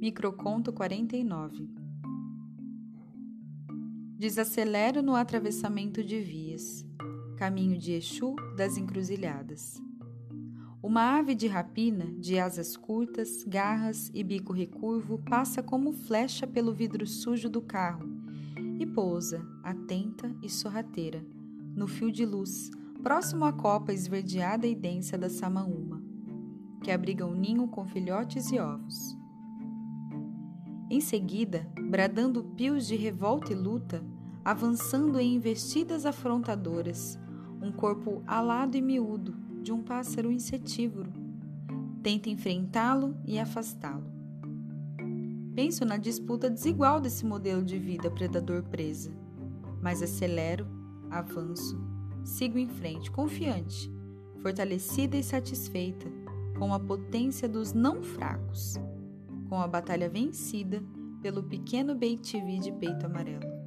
Microconto 49 Desacelero no atravessamento de vias. Caminho de Exu das encruzilhadas. Uma ave de rapina, de asas curtas, garras e bico recurvo, passa como flecha pelo vidro sujo do carro e pousa, atenta e sorrateira, no fio de luz, próximo à copa esverdeada e densa da samaúma, que abriga um ninho com filhotes e ovos. Em seguida, bradando pios de revolta e luta, avançando em investidas afrontadoras, um corpo alado e miúdo de um pássaro insetívoro. Tenta enfrentá-lo e afastá-lo. Penso na disputa desigual desse modelo de vida predador-presa, mas acelero, avanço, sigo em frente, confiante, fortalecida e satisfeita com a potência dos não fracos com a batalha vencida pelo pequeno Beit de peito amarelo.